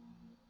Mm-hmm.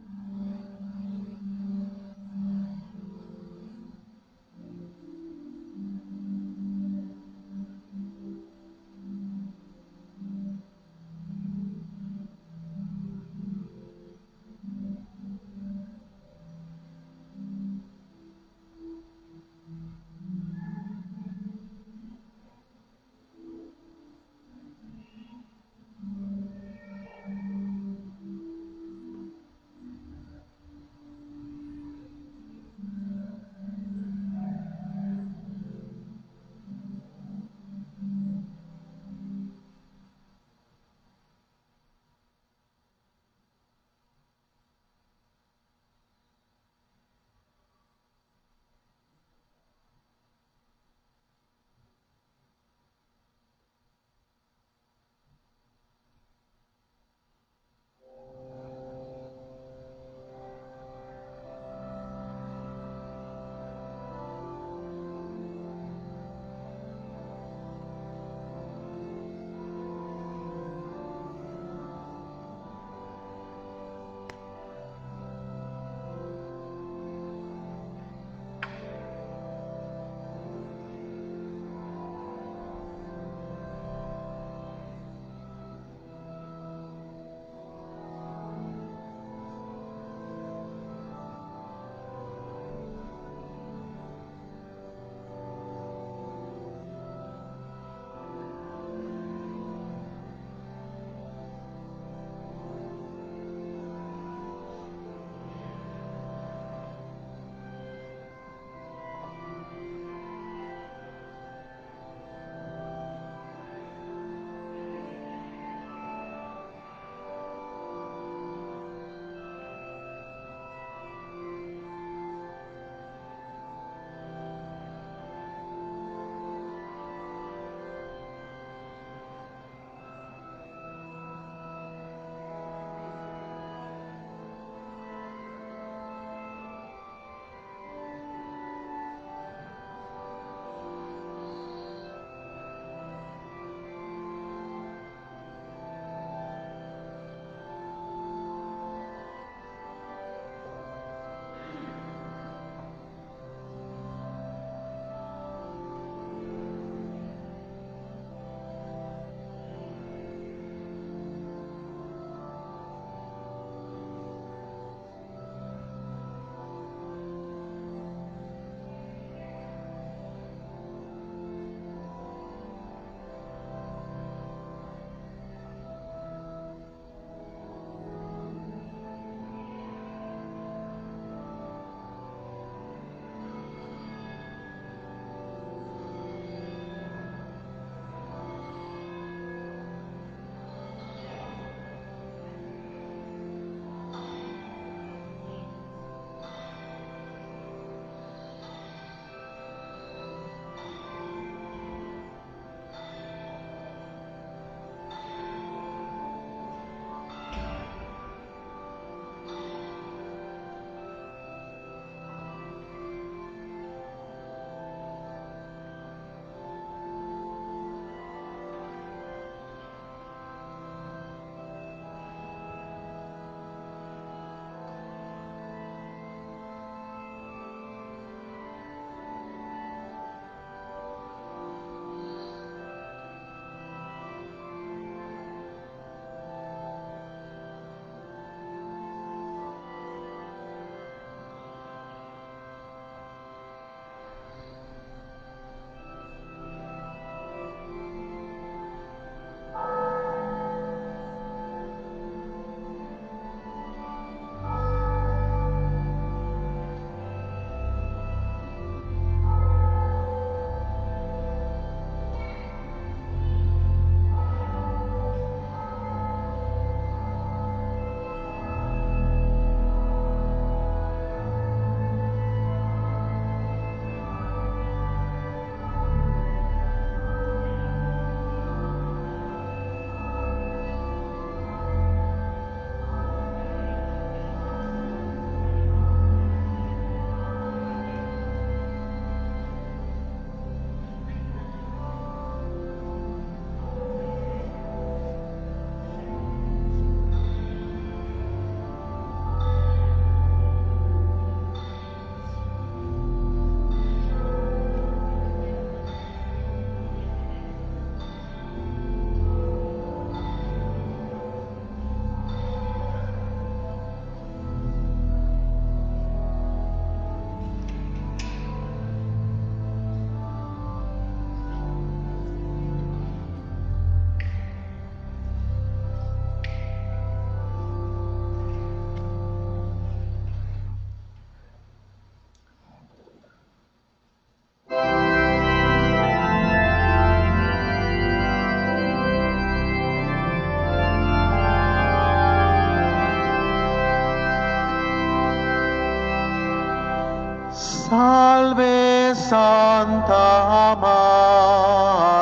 Santa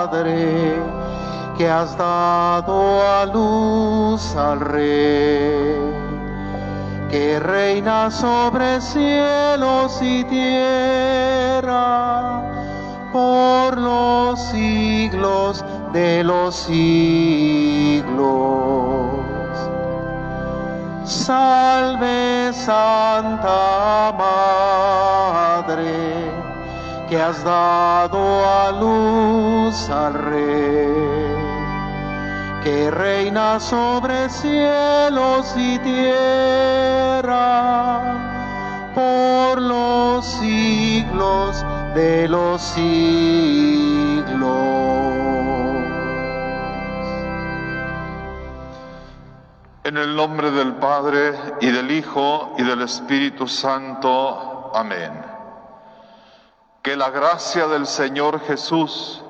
Madre, que has dado a luz al Rey, que reina sobre cielos y tierra por los siglos de los siglos. Salve Santa Madre, que has dado a luz al Rey, que reina sobre cielos y tierra por los siglos de los siglos. En el nombre del Padre y del Hijo y del Espíritu Santo. Amén. Que la gracia del Señor Jesús,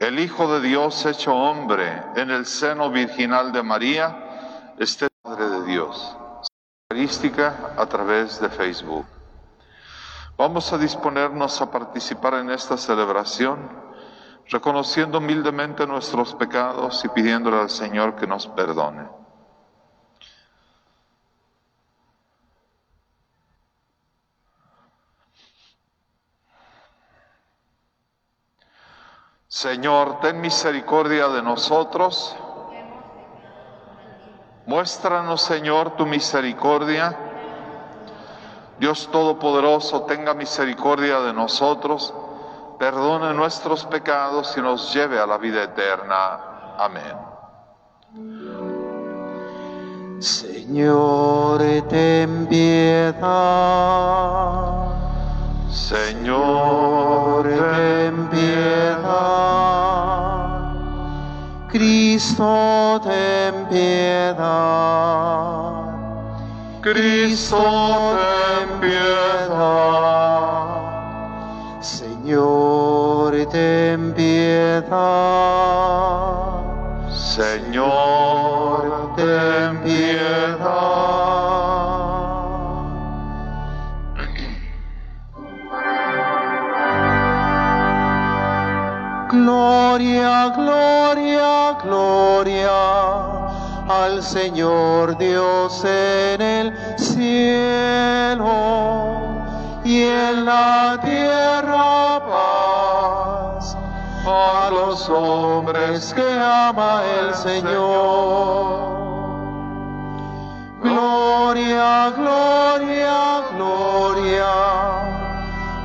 el Hijo de Dios hecho hombre en el seno virginal de María, esté Padre de Dios. Eucarística a través de Facebook. Vamos a disponernos a participar en esta celebración, reconociendo humildemente nuestros pecados y pidiéndole al Señor que nos perdone. Señor, ten misericordia de nosotros. Muéstranos, Señor, tu misericordia. Dios Todopoderoso, tenga misericordia de nosotros, perdone nuestros pecados y nos lleve a la vida eterna. Amén. Señor, ten piedad. Señor, ten piedad. Cristo, ten piedad. Cristo, ten piedad. Señor, ten piedad. Señor, ten piedad. Gloria, gloria, gloria al Señor Dios en el cielo y en la tierra paz a los hombres que ama el Señor. Gloria, gloria, gloria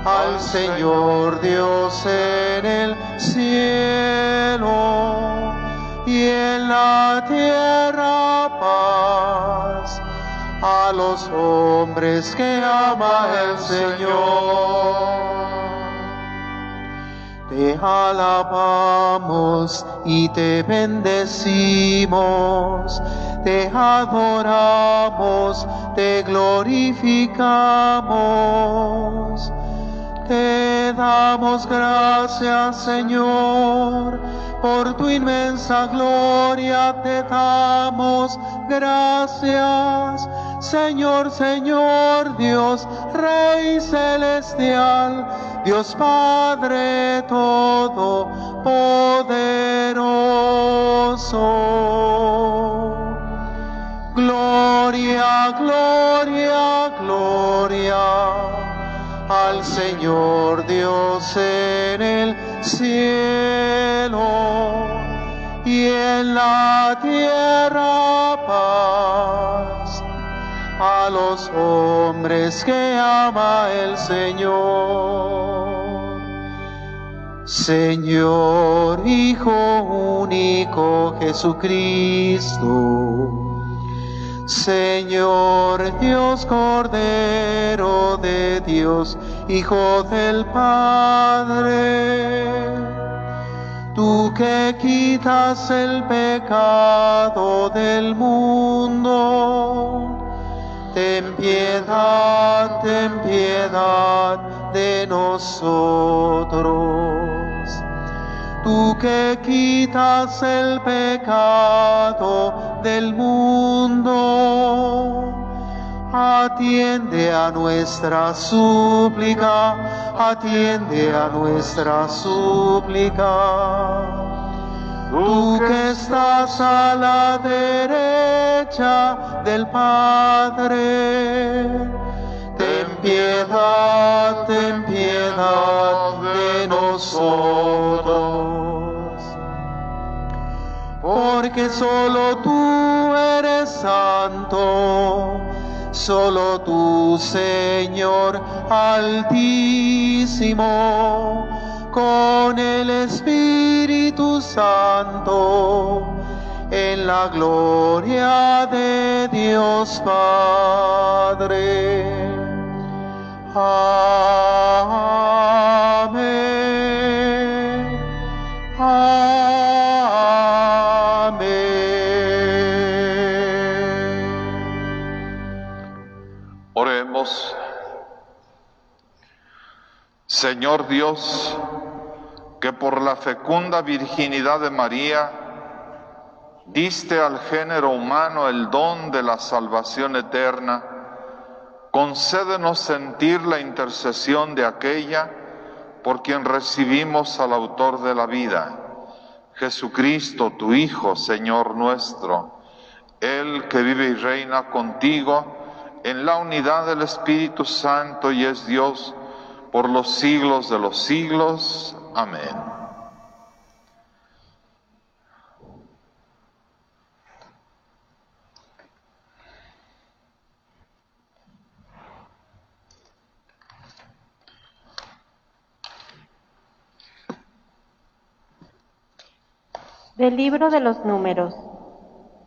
al Señor Dios en el cielo y en la tierra paz a los hombres que ama el Señor. Te alabamos y te bendecimos, te adoramos, te glorificamos. Te damos gracias, Señor, por tu inmensa gloria. Te damos gracias, Señor, Señor, Dios, Rey celestial, Dios Padre todopoderoso. Gloria, gloria, gloria al Señor Dios en el cielo y en la tierra paz a los hombres que ama el Señor. Señor Hijo único Jesucristo. Señor Dios Cordero de Dios, Hijo del Padre, tú que quitas el pecado del mundo, ten piedad, ten piedad de nosotros. Tú que quitas el pecado del mundo, atiende a nuestra súplica, atiende a nuestra súplica. Tú que estás a la derecha del Padre, ten piedad, ten piedad de nosotros. Porque solo tú eres santo, solo tú, Señor Altísimo con el Espíritu Santo, en la gloria de Dios Padre. Amén. Señor Dios, que por la fecunda virginidad de María diste al género humano el don de la salvación eterna, concédenos sentir la intercesión de aquella por quien recibimos al autor de la vida, Jesucristo, tu Hijo, Señor nuestro, Él que vive y reina contigo en la unidad del Espíritu Santo y es Dios, por los siglos de los siglos. Amén. Del libro de los números.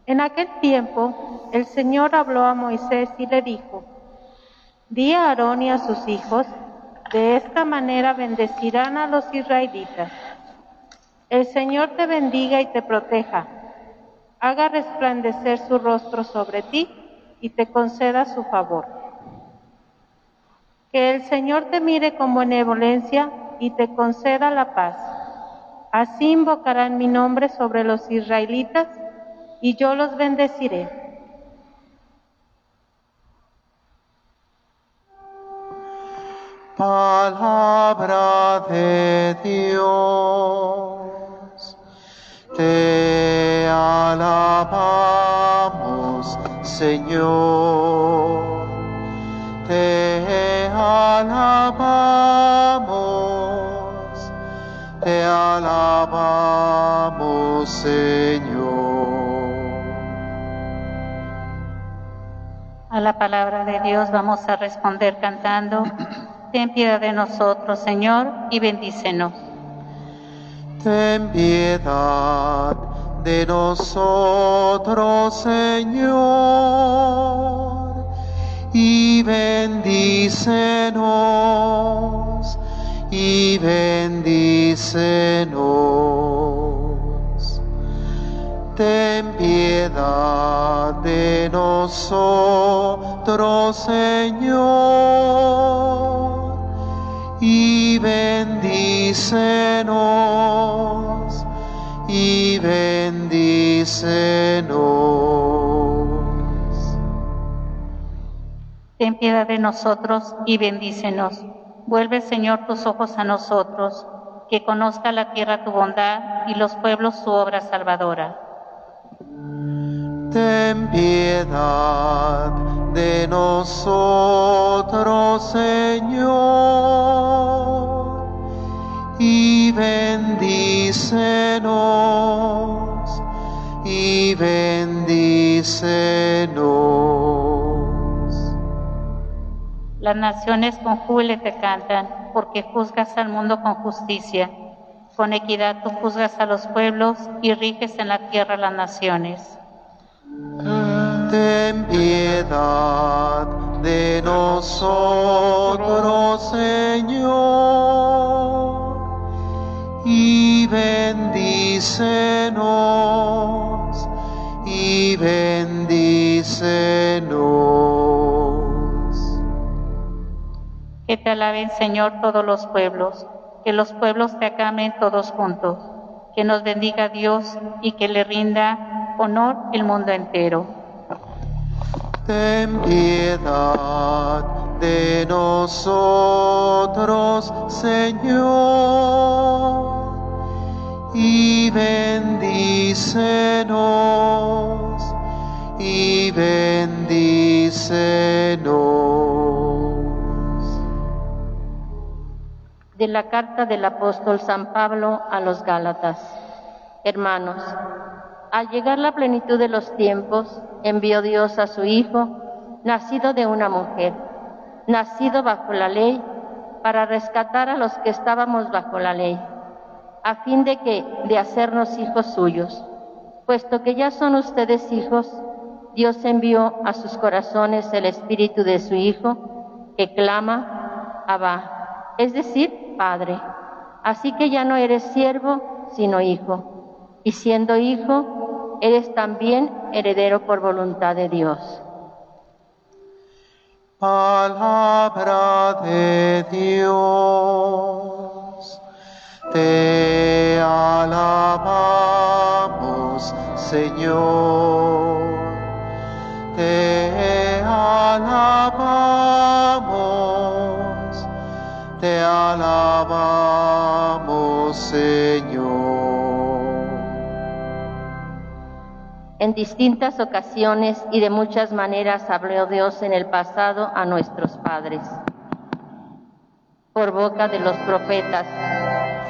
En aquel tiempo el Señor habló a Moisés y le dijo, Di a Aarón y a sus hijos, de esta manera bendecirán a los israelitas. El Señor te bendiga y te proteja, haga resplandecer su rostro sobre ti y te conceda su favor. Que el Señor te mire con benevolencia y te conceda la paz. Así invocarán mi nombre sobre los israelitas y yo los bendeciré. Palabra de Dios, te alabamos, Señor, te alabamos, te alabamos, Señor. A la palabra de Dios vamos a responder cantando. Ten piedad de nosotros, Señor, y bendícenos. Ten piedad de nosotros, Señor, y bendícenos, y bendícenos. Ten piedad de nosotros, Señor bendícenos, y bendícenos. Ten piedad de nosotros y bendícenos. Vuelve, Señor, tus ojos a nosotros, que conozca la tierra tu bondad y los pueblos su obra salvadora. Ten piedad de nosotros, Señor, y bendícenos, y bendícenos. Las naciones con júbilo te cantan, porque juzgas al mundo con justicia. Con equidad tú juzgas a los pueblos y riges en la tierra las naciones. Ten piedad de nosotros, Señor, bendícenos, y bendícenos. Que te alaben, Señor, todos los pueblos, que los pueblos te acamen todos juntos, que nos bendiga Dios y que le rinda honor el mundo entero. ten piedad de nosotros, Señor, y bendícenos, y bendícenos. De la carta del apóstol San Pablo a los Gálatas. Hermanos, al llegar la plenitud de los tiempos, envió Dios a su Hijo, nacido de una mujer, nacido bajo la ley, para rescatar a los que estábamos bajo la ley, a fin de que de hacernos hijos suyos. Puesto que ya son ustedes hijos, Dios envió a sus corazones el espíritu de su Hijo, que clama, Abba, es decir, Padre. Así que ya no eres siervo, sino hijo. Y siendo hijo, eres también heredero por voluntad de Dios. Palabra de Dios, te alabamos, Señor, te alabamos, te alabamos, Señor. En distintas ocasiones y de muchas maneras habló Dios en el pasado a nuestros padres, por boca de los profetas.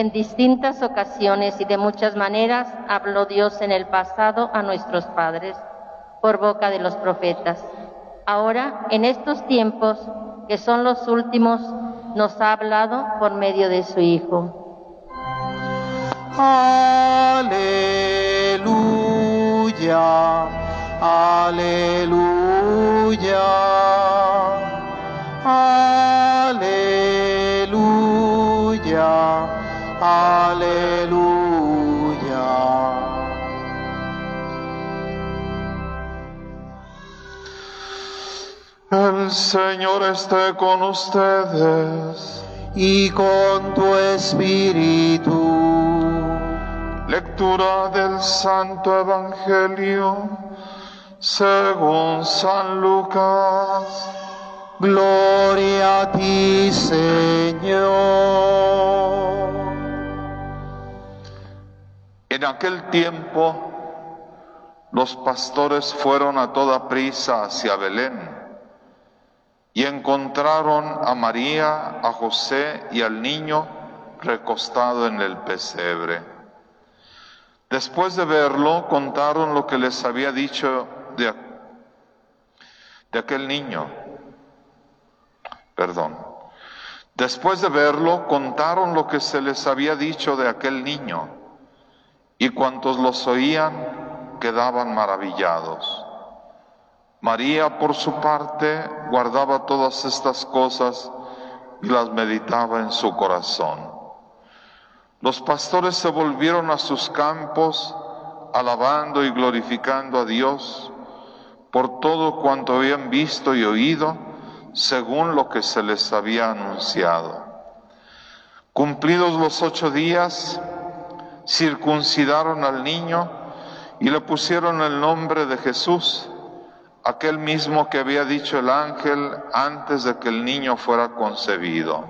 En distintas ocasiones y de muchas maneras habló Dios en el pasado a nuestros padres, por boca de los profetas. Ahora, en estos tiempos, que son los últimos, nos ha hablado por medio de su Hijo. Aleluya, aleluya, aleluya, aleluya. El Señor esté con ustedes. Y con tu espíritu. Lectura del Santo Evangelio según San Lucas. Gloria a ti, Señor. En aquel tiempo, los pastores fueron a toda prisa hacia Belén y encontraron a María, a José y al niño recostado en el pesebre. Después de verlo, contaron lo que les había dicho de, de aquel niño. Perdón. Después de verlo, contaron lo que se les había dicho de aquel niño, y cuantos los oían quedaban maravillados. María, por su parte, guardaba todas estas cosas y las meditaba en su corazón. Los pastores se volvieron a sus campos, alabando y glorificando a Dios por todo cuanto habían visto y oído, según lo que se les había anunciado. Cumplidos los ocho días, circuncidaron al niño y le pusieron el nombre de Jesús, aquel mismo que había dicho el ángel antes de que el niño fuera concebido.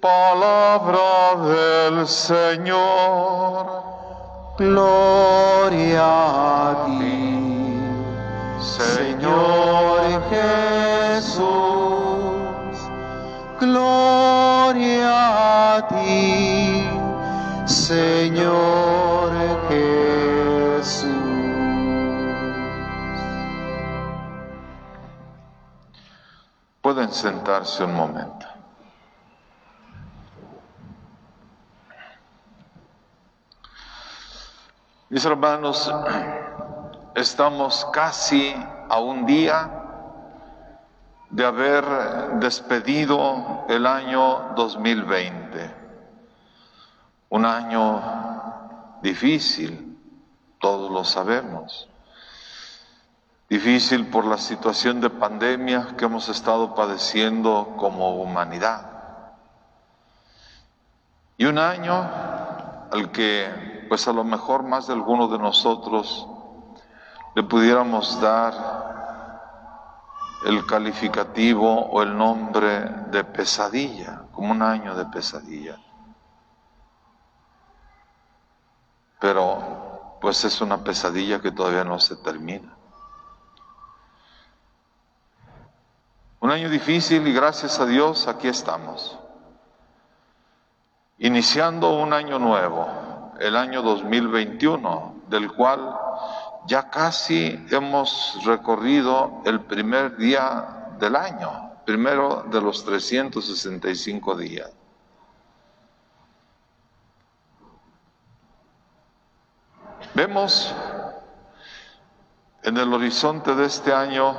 Palabra del Señor. Gloria a ti, Señor Jesús. Gloria a ti, Señor Jesús. Pueden sentarse un momento. Mis hermanos, estamos casi a un día de haber despedido el año 2020. Un año difícil, todos lo sabemos. Difícil por la situación de pandemia que hemos estado padeciendo como humanidad. Y un año al que pues a lo mejor más de alguno de nosotros le pudiéramos dar el calificativo o el nombre de pesadilla, como un año de pesadilla. Pero pues es una pesadilla que todavía no se termina. Un año difícil y gracias a Dios aquí estamos, iniciando un año nuevo el año 2021, del cual ya casi hemos recorrido el primer día del año, primero de los 365 días. Vemos en el horizonte de este año,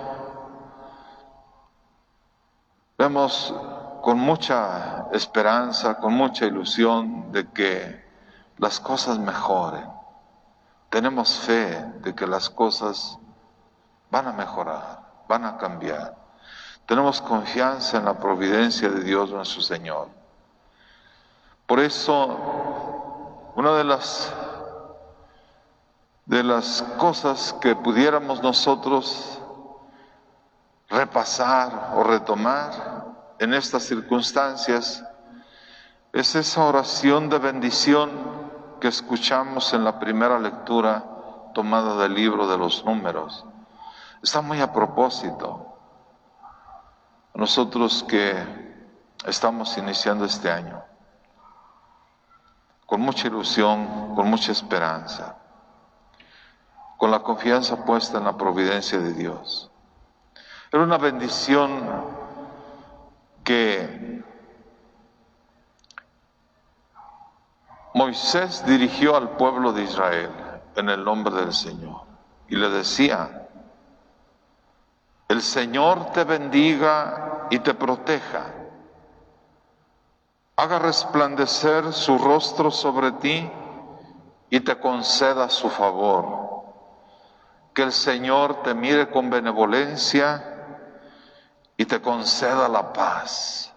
vemos con mucha esperanza, con mucha ilusión de que las cosas mejoren. Tenemos fe de que las cosas van a mejorar, van a cambiar. Tenemos confianza en la providencia de Dios nuestro Señor. Por eso, una de las de las cosas que pudiéramos nosotros repasar o retomar en estas circunstancias es esa oración de bendición que escuchamos en la primera lectura tomada del libro de los números. Está muy a propósito. Nosotros que estamos iniciando este año, con mucha ilusión, con mucha esperanza, con la confianza puesta en la providencia de Dios. Era una bendición que Moisés dirigió al pueblo de Israel en el nombre del Señor y le decía, el Señor te bendiga y te proteja, haga resplandecer su rostro sobre ti y te conceda su favor, que el Señor te mire con benevolencia y te conceda la paz.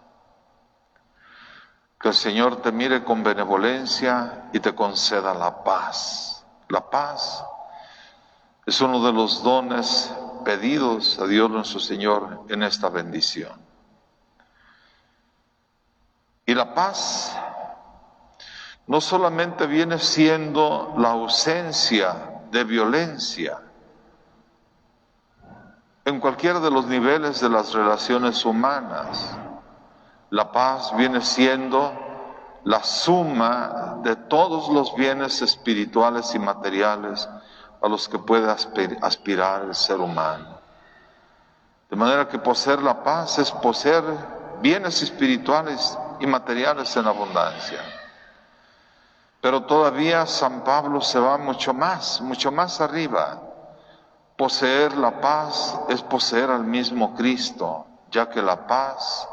Que el Señor te mire con benevolencia y te conceda la paz. La paz es uno de los dones pedidos a Dios nuestro Señor en esta bendición. Y la paz no solamente viene siendo la ausencia de violencia en cualquiera de los niveles de las relaciones humanas, la paz viene siendo la suma de todos los bienes espirituales y materiales a los que puede aspirar el ser humano. De manera que poseer la paz es poseer bienes espirituales y materiales en abundancia. Pero todavía San Pablo se va mucho más, mucho más arriba. Poseer la paz es poseer al mismo Cristo, ya que la paz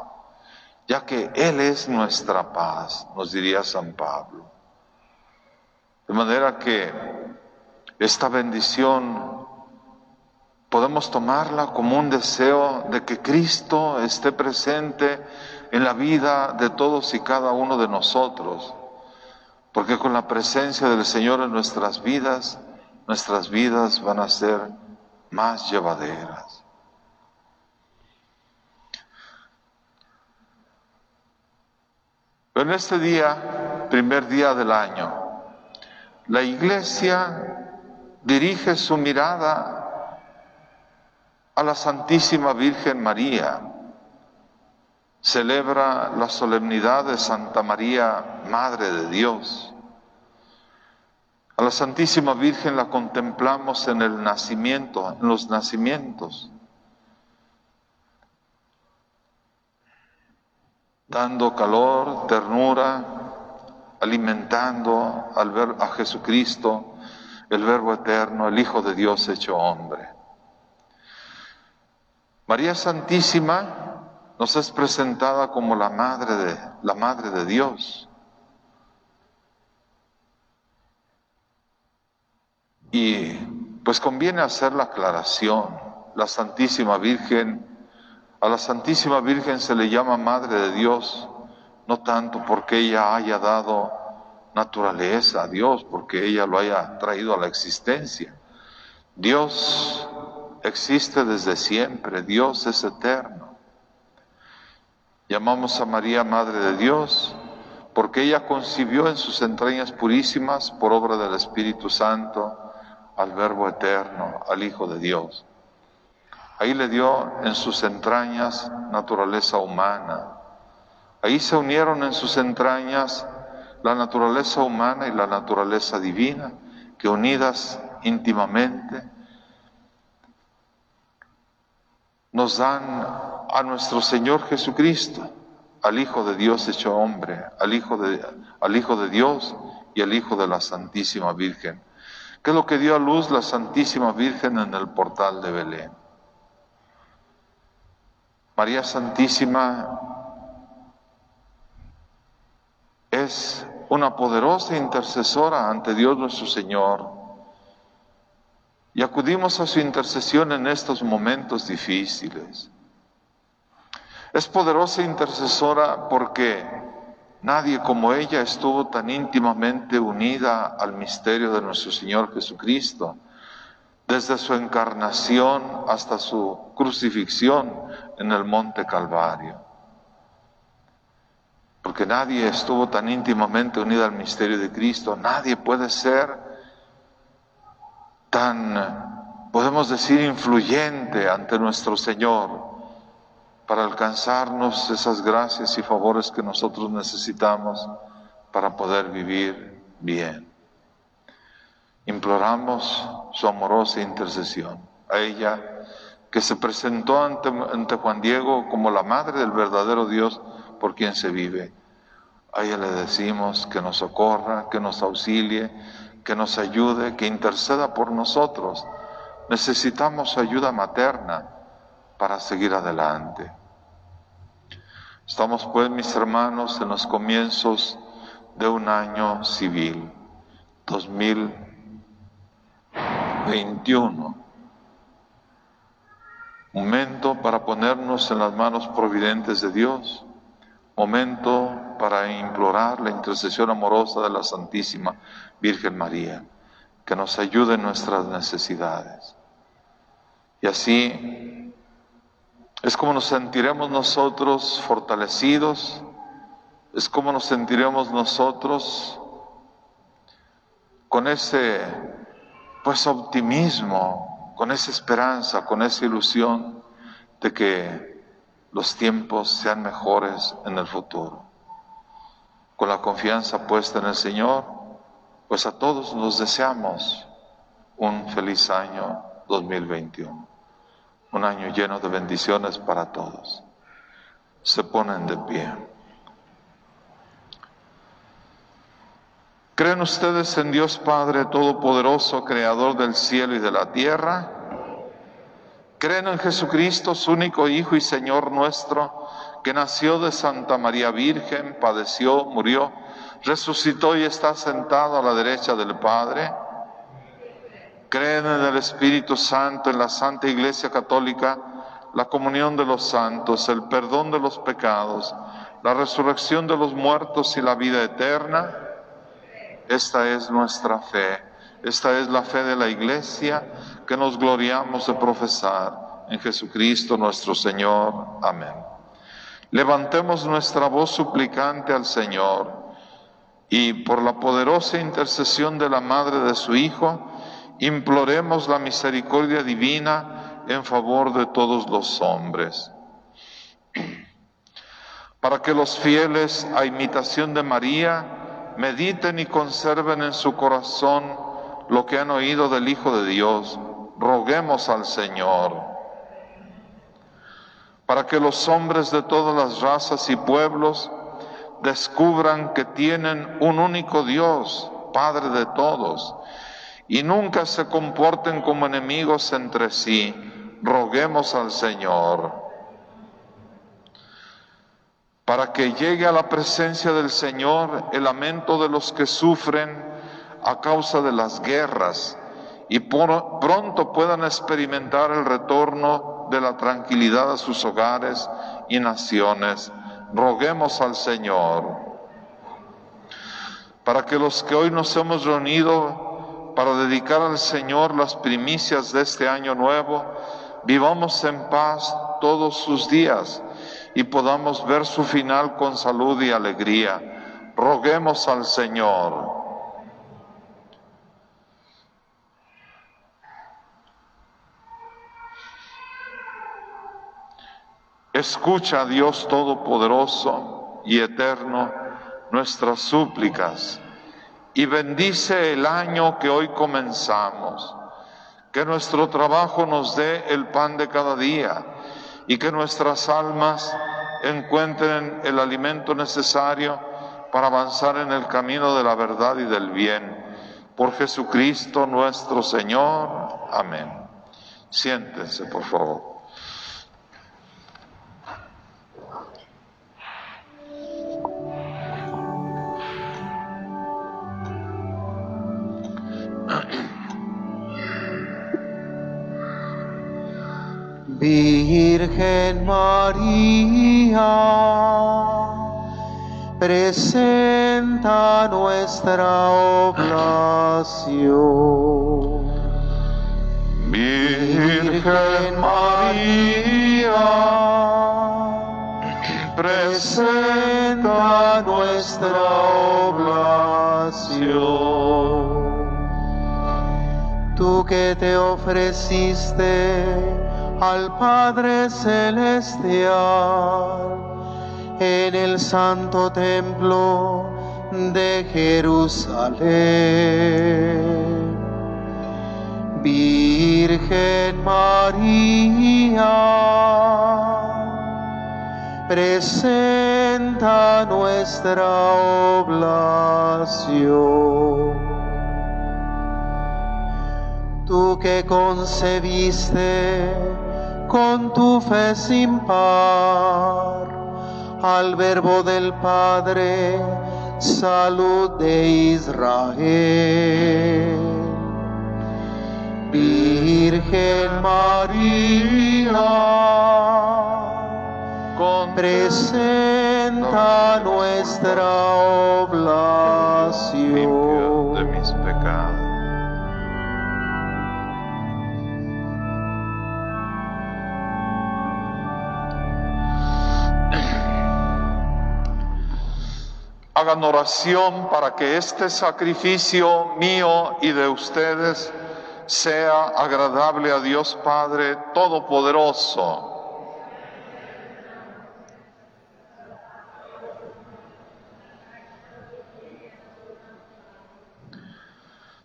ya que Él es nuestra paz, nos diría San Pablo. De manera que esta bendición podemos tomarla como un deseo de que Cristo esté presente en la vida de todos y cada uno de nosotros, porque con la presencia del Señor en nuestras vidas, nuestras vidas van a ser más llevaderas. en este día, primer día del año, la iglesia dirige su mirada a la Santísima Virgen María. Celebra la solemnidad de Santa María, Madre de Dios. A la Santísima Virgen la contemplamos en el nacimiento, en los nacimientos. dando calor, ternura, alimentando al ver a Jesucristo el Verbo eterno, el Hijo de Dios hecho hombre. María Santísima nos es presentada como la madre de la madre de Dios. Y pues conviene hacer la aclaración. La Santísima Virgen, a la Santísima Virgen se le llama Madre de Dios, no tanto porque ella haya dado naturaleza a Dios, porque ella lo haya traído a la existencia. Dios existe desde siempre, Dios es eterno. Llamamos a María Madre de Dios porque ella concibió en sus entrañas purísimas, por obra del Espíritu Santo, al Verbo eterno, al Hijo de Dios. Ahí le dio en sus entrañas naturaleza humana. Ahí se unieron en sus entrañas la naturaleza humana y la naturaleza divina, que unidas íntimamente nos dan a nuestro Señor Jesucristo, al Hijo de Dios hecho hombre, al Hijo de, al Hijo de Dios y al Hijo de la Santísima Virgen. ¿Qué es lo que dio a luz la Santísima Virgen en el portal de Belén? María Santísima es una poderosa intercesora ante Dios nuestro Señor y acudimos a su intercesión en estos momentos difíciles. Es poderosa intercesora porque Nadie como ella estuvo tan íntimamente unida al misterio de nuestro Señor Jesucristo, desde su encarnación hasta su crucifixión en el monte Calvario. Porque nadie estuvo tan íntimamente unido al misterio de Cristo, nadie puede ser tan, podemos decir, influyente ante nuestro Señor para alcanzarnos esas gracias y favores que nosotros necesitamos para poder vivir bien. Imploramos su amorosa intercesión a ella que se presentó ante, Juan Diego como la madre del verdadero Dios por quien se vive. A ella le decimos que nos socorra, que nos auxilie, que nos ayude, que interceda por nosotros. Necesitamos ayuda materna para seguir adelante. Estamos pues, mis hermanos, en los comienzos de un año civil, 2021. Momento para ponernos en las manos providentes de Dios. Momento para implorar la intercesión amorosa de la Santísima Virgen María, que nos ayude en nuestras necesidades. Y así es como nos sentiremos nosotros fortalecidos, es como nos sentiremos nosotros con ese pues optimismo, con esa esperanza, con esa ilusión de que los tiempos sean mejores en el futuro. Con la confianza puesta en el Señor, pues a todos nos deseamos un feliz año 2021 un año lleno de bendiciones para todos. Se ponen de pie. ¿Creen ustedes en Dios Padre Todopoderoso, Creador del cielo y de la tierra? ¿Creen en Jesucristo, su único Hijo y Señor nuestro, que nació de Santa María Virgen, padeció, murió, resucitó y está sentado a la derecha del Padre? Creen en el Espíritu Santo, en la Santa Iglesia Católica, la comunión de los santos, el perdón de los pecados, la resurrección de los muertos y la vida eterna. Esta es nuestra fe. Esta es la fe de la Iglesia que nos gloriamos de profesar en Jesucristo nuestro Señor. Amén. Levantemos nuestra voz suplicante al Señor y por la poderosa intercesión de la Madre de su Hijo, imploremos la misericordia divina en favor de todos los hombres. Para que los fieles, a imitación de María, mediten y conserven en su corazón lo que han oído del Hijo de Dios, roguemos al Señor. Para que los hombres de todas las razas y pueblos descubran que tienen un único Dios, Padre de todos, y nunca se comporten como enemigos entre sí. Roguemos al Señor. Para que llegue a la presencia del Señor el lamento de los que sufren a causa de las guerras y pronto puedan experimentar el retorno de la tranquilidad a sus hogares y naciones. Roguemos al Señor para que los que hoy nos hemos reunido para dedicar al Señor las primicias de este año nuevo, vivamos en paz todos sus días y podamos ver su final con salud y alegría. Roguemos al Señor. Escucha, Dios Todopoderoso y Eterno, nuestras súplicas y bendice el año que hoy comenzamos. Que nuestro trabajo nos dé el pan de cada día y que nuestras almas encuentren el alimento necesario para avanzar en el camino de la verdad y del bien. Por Jesucristo nuestro Señor. Amén. Siéntense, por favor. Virgen María, presenta nuestra oblación. Virgen María, presenta nuestra oblación. Tú que te ofreciste al Padre Celestial en el santo templo de Jerusalén. Virgen María, presenta nuestra oblación. Tú que concebiste con tu fe sin par al verbo del Padre, salud de Israel. Virgen María, presenta nuestra oblación. Hagan oración para que este sacrificio mío y de ustedes sea agradable a Dios Padre Todopoderoso.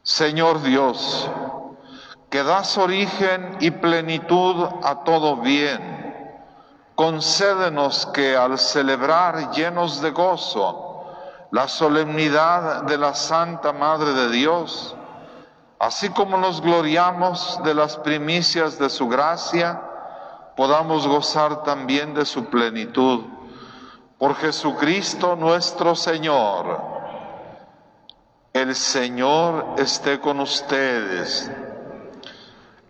Señor Dios, que das origen y plenitud a todo bien, concédenos que al celebrar llenos de gozo, la solemnidad de la Santa Madre de Dios, así como nos gloriamos de las primicias de su gracia, podamos gozar también de su plenitud. Por Jesucristo nuestro Señor. El Señor esté con ustedes.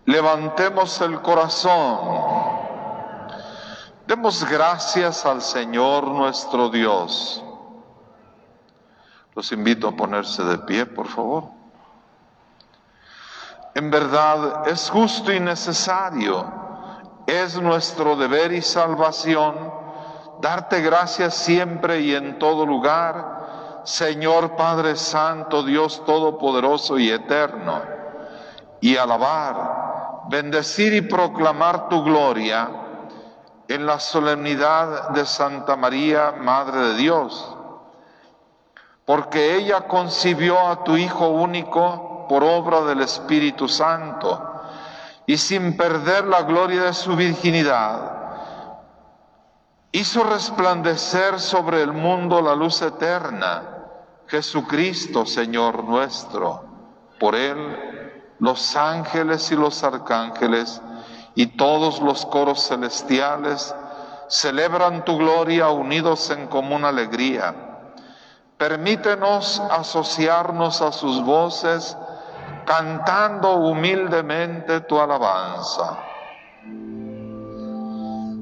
Levantemos el corazón. Demos gracias al Señor nuestro Dios. Los invito a ponerse de pie, por favor. En verdad es justo y necesario, es nuestro deber y salvación darte gracias siempre y en todo lugar, Señor Padre Santo, Dios Todopoderoso y Eterno, y alabar, bendecir y proclamar tu gloria en la solemnidad de Santa María, Madre de Dios porque ella concibió a tu Hijo único por obra del Espíritu Santo, y sin perder la gloria de su virginidad, hizo resplandecer sobre el mundo la luz eterna, Jesucristo, Señor nuestro. Por Él los ángeles y los arcángeles y todos los coros celestiales celebran tu gloria unidos en común alegría. Permítenos asociarnos a sus voces cantando humildemente tu alabanza.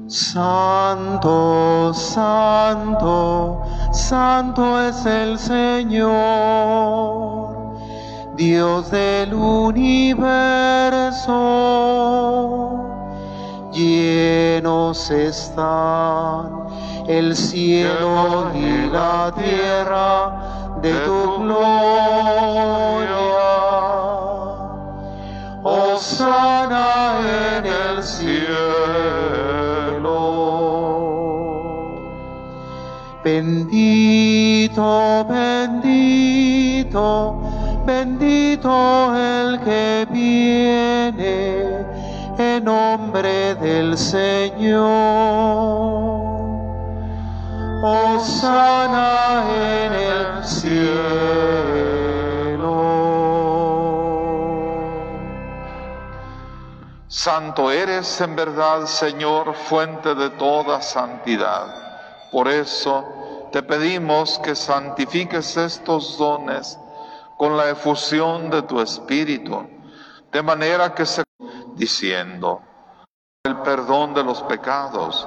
Santo, santo, santo es el Señor, Dios del universo. Llenos están el cielo y la tierra de tu gloria. Osana en el cielo. Bendito, bendito, bendito el que viene en nombre del Señor. Osana en el cielo. Santo eres en verdad, Señor, fuente de toda santidad. Por eso te pedimos que santifiques estos dones con la efusión de tu Espíritu, de manera que se diciendo, el perdón de los pecados,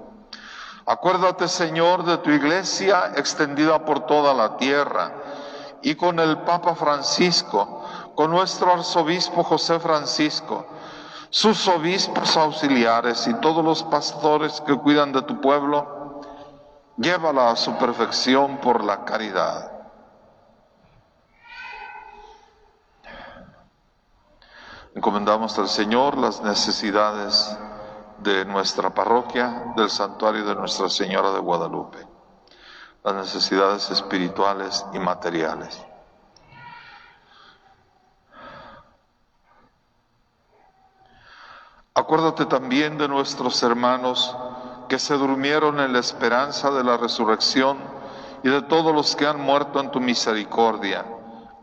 Acuérdate, Señor, de tu iglesia extendida por toda la tierra y con el Papa Francisco, con nuestro arzobispo José Francisco, sus obispos auxiliares y todos los pastores que cuidan de tu pueblo, llévala a su perfección por la caridad. Encomendamos al Señor las necesidades de nuestra parroquia, del santuario de Nuestra Señora de Guadalupe, las necesidades espirituales y materiales. Acuérdate también de nuestros hermanos que se durmieron en la esperanza de la resurrección y de todos los que han muerto en tu misericordia.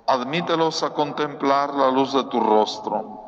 Admítelos a contemplar la luz de tu rostro.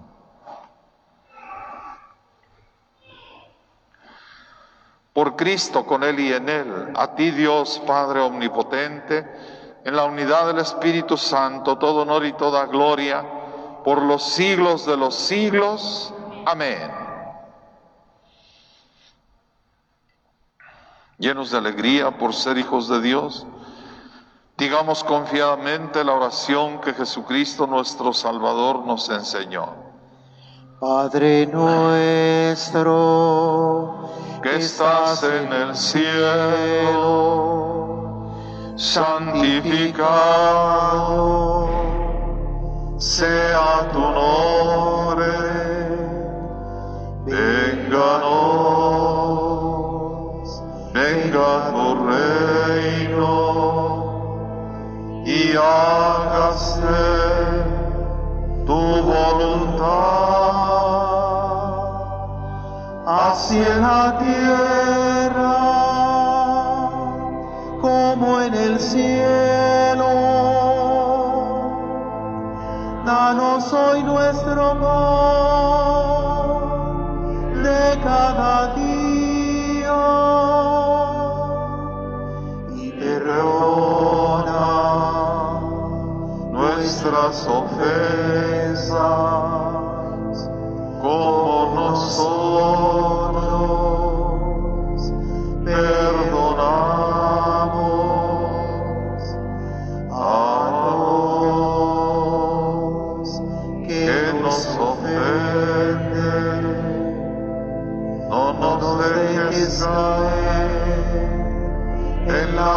Por Cristo, con Él y en Él, a ti Dios Padre Omnipotente, en la unidad del Espíritu Santo, todo honor y toda gloria, por los siglos de los siglos. Amén. Llenos de alegría por ser hijos de Dios, digamos confiadamente la oración que Jesucristo nuestro Salvador nos enseñó. Padre nuestro, que estás en el cielo, santificado sea tu nombre, vénganos, venga tu reino y hágase tu voluntad en la tierra como en el cielo. Danos hoy nuestro pan de cada día y perdona nuestras ofensas como nosotros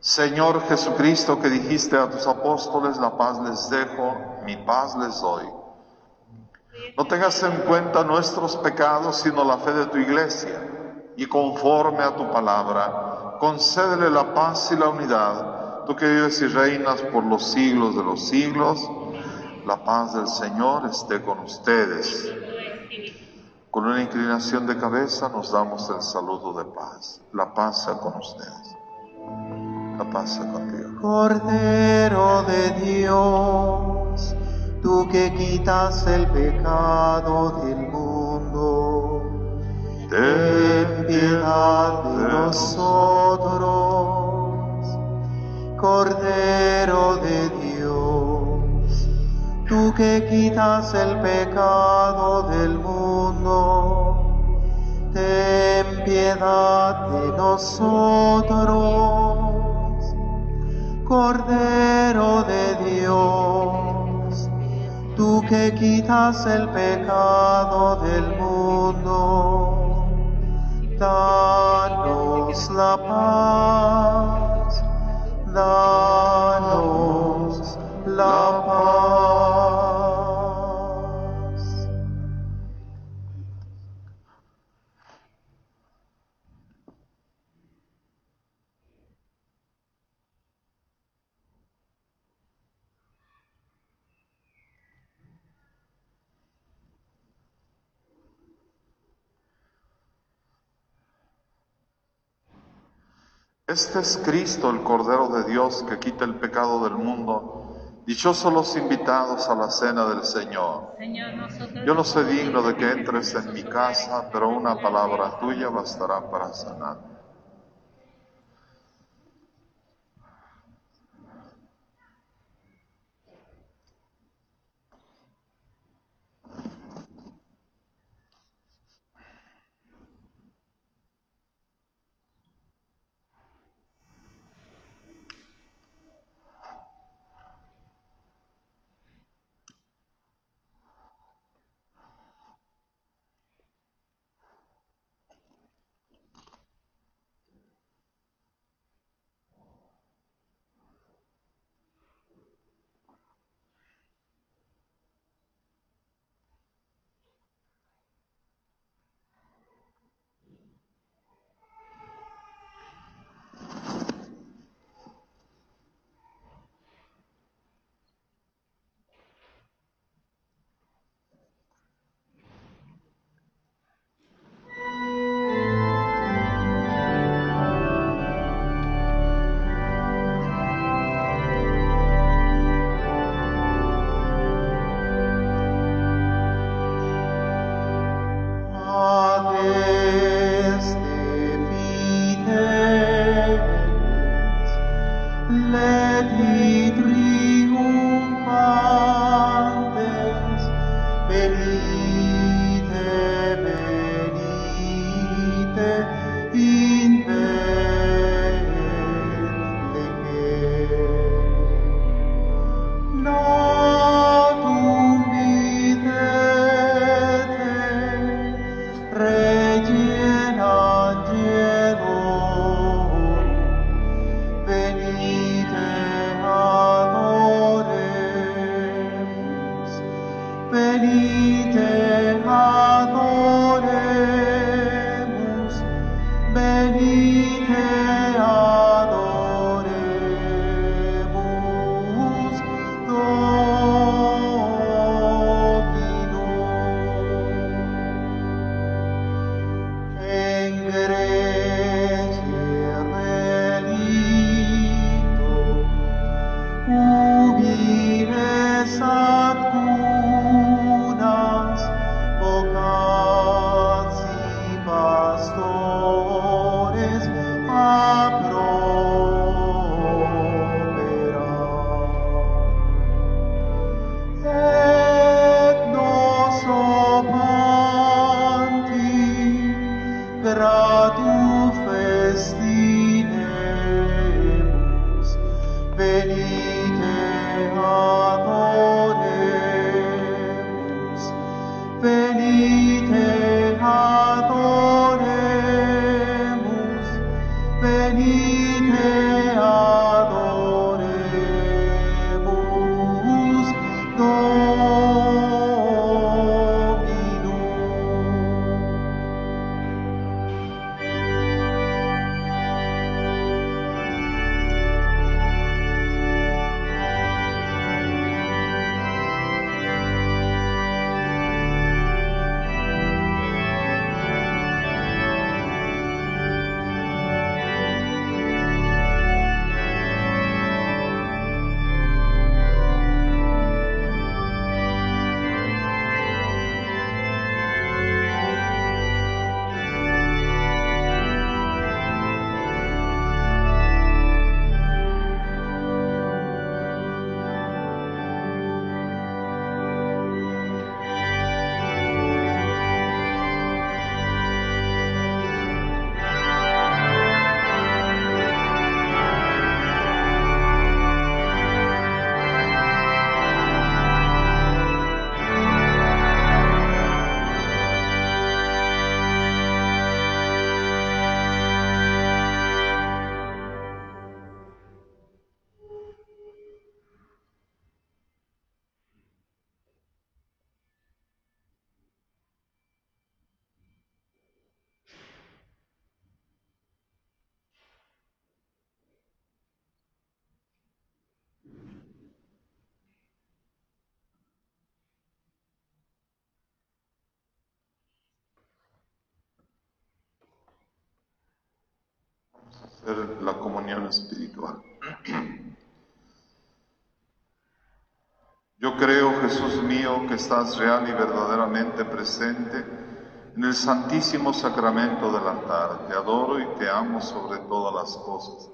Señor Jesucristo, que dijiste a tus apóstoles, la paz les dejo, mi paz les doy. No tengas en cuenta nuestros pecados, sino la fe de tu iglesia, y conforme a tu palabra, concédele la paz y la unidad, tú que vives y reinas por los siglos de los siglos, la paz del Señor esté con ustedes. Con una inclinación de cabeza nos damos el saludo de paz. La paz sea con ustedes. La paz contigo. Cordero de Dios, tú que quitas el pecado del mundo, ten piedad de nosotros. Cordero de Dios, tú que quitas el pecado del mundo, ten piedad de nosotros. Cordero de Dios, tú que quitas el pecado del mundo, danos la paz, danos la paz. Este es Cristo, el Cordero de Dios, que quita el pecado del mundo. Dichosos los invitados a la cena del Señor. Yo no soy digno de que entres en mi casa, pero una palabra tuya bastará para sanar. La comunión espiritual. Yo creo, Jesús mío, que estás real y verdaderamente presente en el santísimo sacramento del altar. Te adoro y te amo sobre todas las cosas.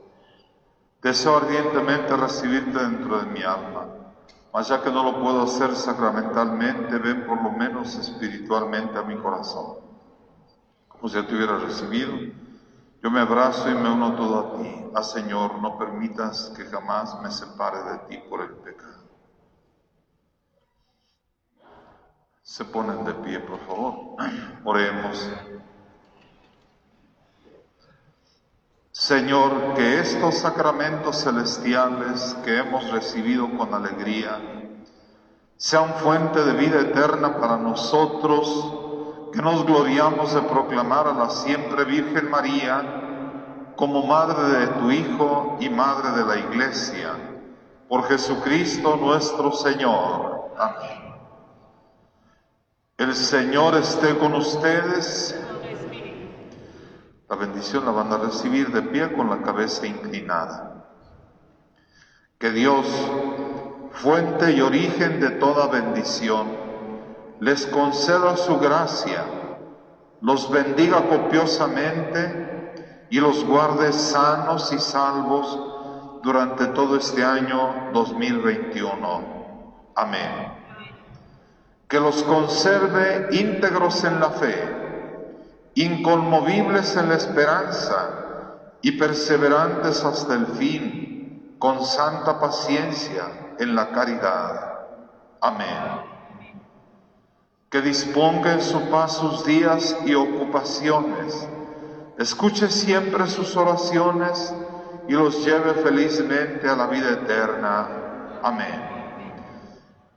Deseo ardientemente recibirte dentro de mi alma, mas ya que no lo puedo hacer sacramentalmente, ven por lo menos espiritualmente a mi corazón. Como si te hubiera recibido, yo me abrazo y me uno todo a ti. Ah, Señor, no permitas que jamás me separe de ti por el pecado. Se ponen de pie, por favor. Oremos. Señor, que estos sacramentos celestiales que hemos recibido con alegría sean fuente de vida eterna para nosotros que nos gloriamos de proclamar a la siempre Virgen María como Madre de tu Hijo y Madre de la Iglesia, por Jesucristo nuestro Señor. Amén. El Señor esté con ustedes. La bendición la van a recibir de pie con la cabeza inclinada. Que Dios, fuente y origen de toda bendición, les conceda su gracia, los bendiga copiosamente y los guarde sanos y salvos durante todo este año 2021. Amén. Que los conserve íntegros en la fe, inconmovibles en la esperanza y perseverantes hasta el fin, con santa paciencia en la caridad. Amén que disponga en su paz sus días y ocupaciones, escuche siempre sus oraciones y los lleve felizmente a la vida eterna. Amén.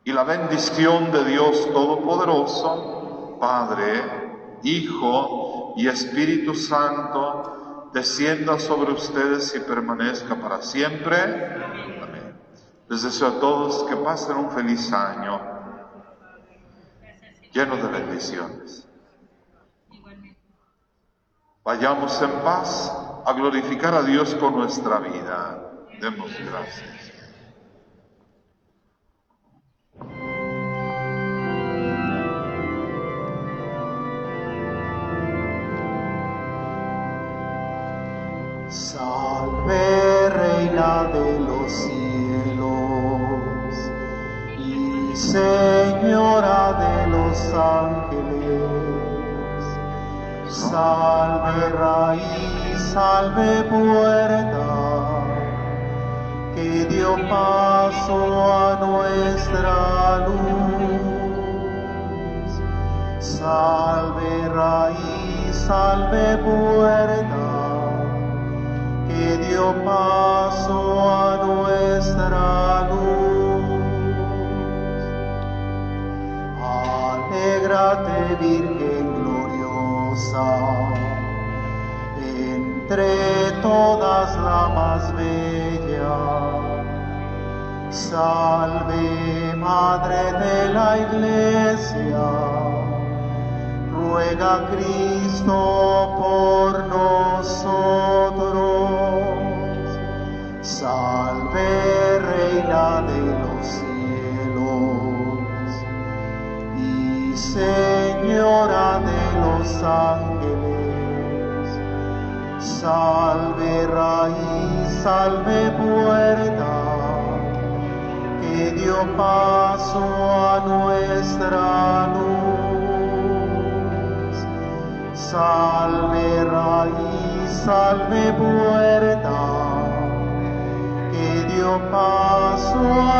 Y la bendición de Dios Todopoderoso, Padre, Hijo y Espíritu Santo, descienda sobre ustedes y permanezca para siempre. Amén. Les deseo a todos que pasen un feliz año lleno de bendiciones. Vayamos en paz a glorificar a Dios con nuestra vida. Demos gracias. Salve Reina de los cielos y Señora de los salve raíz, salve puerta, que dio paso a nuestra luz. Salve raíz, salve puerta, que dio paso a nuestra luz. Virgen gloriosa, entre todas la más bella. Salve, Madre de la Iglesia, ruega a Cristo por nosotros. Salve, Señora de los ángeles. Salve, raíz, salve, puerta, que dio paso a nuestra luz. Salve, raíz, salve, puerta, que dio paso a